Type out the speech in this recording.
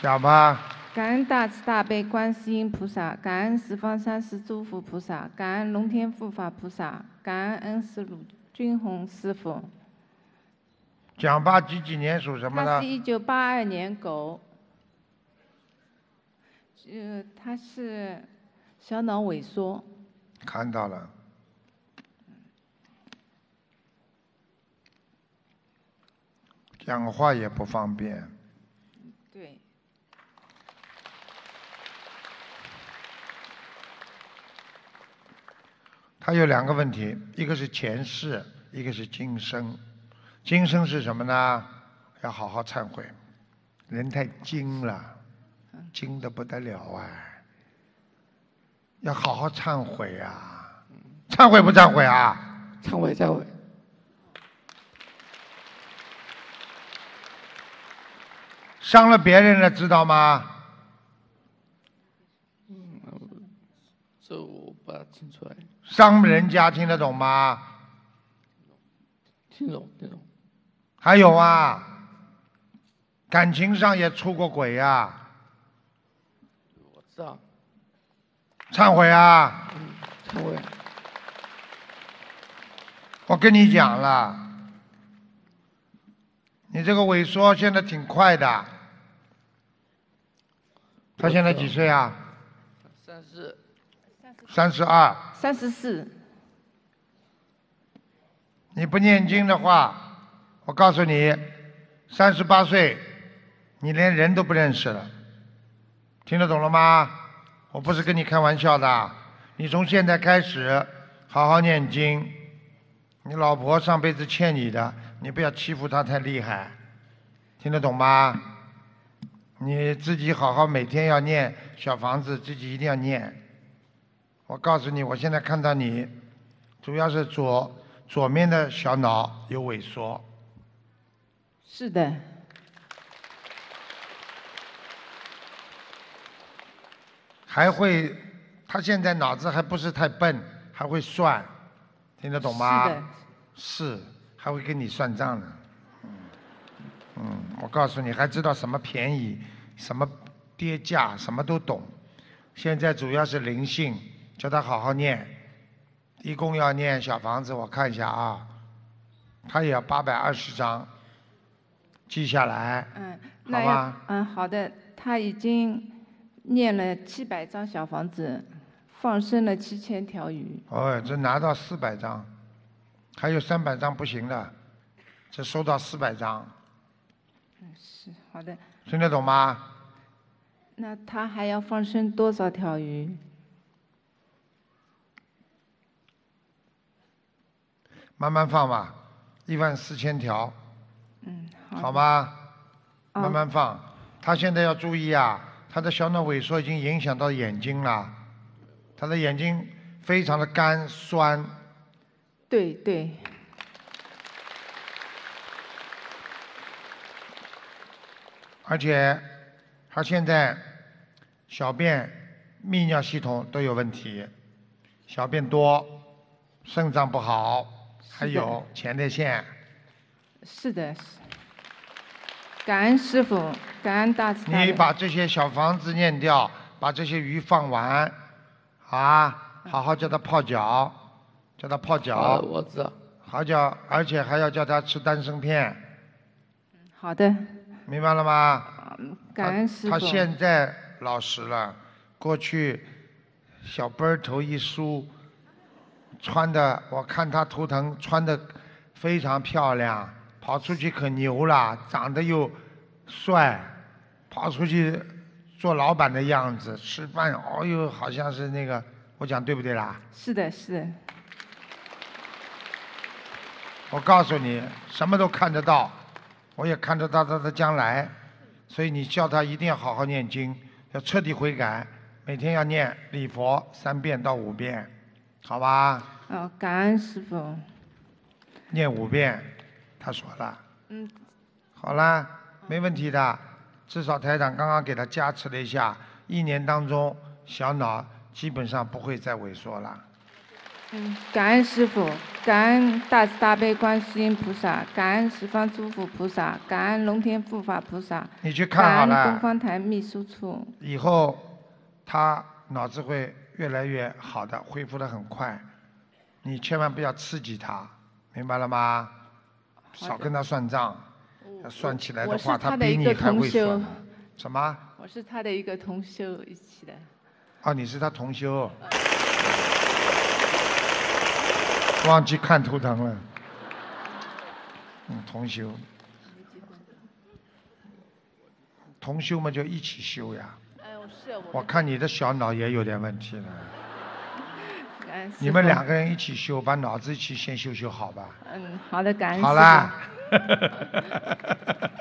讲吧。感恩大慈大悲观世音菩萨，感恩十方三世诸佛菩萨，感恩龙天护法菩萨，感恩恩师鲁军宏师傅。讲吧，几几年属什么的他是？一九八二年狗，呃，他是小脑萎缩，看到了。讲话也不方便，对，他有两个问题，一个是前世，一个是今生。今生是什么呢？要好好忏悔，人太精了，精的不得了啊！要好好忏悔啊！忏悔不忏悔啊？忏悔忏悔。伤了别人了，知道吗？这我不大听出来，伤人家听得懂吗？听懂听懂。还有啊，感情上也出过轨呀、我知道，忏悔啊！忏悔。我跟你讲了，你这个萎缩现在挺快的。他现在几岁啊？三十三十二。三十四，你不念经的话，我告诉你，三十八岁，你连人都不认识了。听得懂了吗？我不是跟你开玩笑的。你从现在开始好好念经。你老婆上辈子欠你的，你不要欺负她太厉害。听得懂吗？你自己好好每天要念小房子，自己一定要念。我告诉你，我现在看到你，主要是左左面的小脑有萎缩，是的，还会，他现在脑子还不是太笨，还会算，听得懂吗？是的，是，还会跟你算账呢。嗯，嗯，我告诉你，还知道什么便宜，什么跌价，什么都懂。现在主要是灵性，叫他好好念，一共要念小房子，我看一下啊，他也要八百二十张，记下来。嗯，那要吧嗯好的，他已经念了七百张小房子，放生了七千条鱼。哦，这拿到四百张，还有三百张不行的，这收到四百张，嗯，是好的。听得懂吗？那他还要放生多少条鱼？慢慢放吧，一万四千条，嗯，好。好吗？哦。慢慢放。他现在要注意啊，他的小脑萎缩已经影响到眼睛了，他的眼睛非常的干酸，对对，而且他现在小便、泌尿系统都有问题，小便多，肾脏不好，还有前列腺。是的。是感恩师傅，感恩大慈大。你把这些小房子念掉，把这些鱼放完，啊，好好叫他泡脚，叫他泡好脚的，，我知道。好脚，而且还要叫他吃丹参片，好的，明白了吗？感恩师傅。他现在老实了，过去小背儿头一梳，穿的我看他图腾穿的非常漂亮，跑出去可牛了，长得又帅，跑出去做老板的样子，吃饭哦哟好像是那个，我讲对不对啦？是的，是的，我告诉你，什么都看得到，我也看得到他的将来，所以你叫他一定要好好念经，要彻底悔改，每天要念礼佛三遍到五遍，好吧？哦，感恩师傅。念五遍，他说了，嗯，好啦，没问题的，至少台长刚刚给他加持了一下，一年当中小脑基本上不会再萎缩了。嗯，感恩师傅，感恩大慈大悲观世音菩萨，感恩十方诸佛菩萨，感恩龙天护法菩萨，你去看好感恩东，方台秘书处。以后他脑子会越来越好的，恢复的很快。你千万不要刺激他，明白了吗？少跟他算账，他算起来的话，他的比你还会算修。什么？我是他的一个同修一起的。哦，你是他同修，忘记看图腾了。嗯，同修，同修嘛就一起修呀。哎，我我看你的小脑也有点问题了。你们两个人一起修，把脑子一起先修修好吧。嗯，好的，感谢好啦。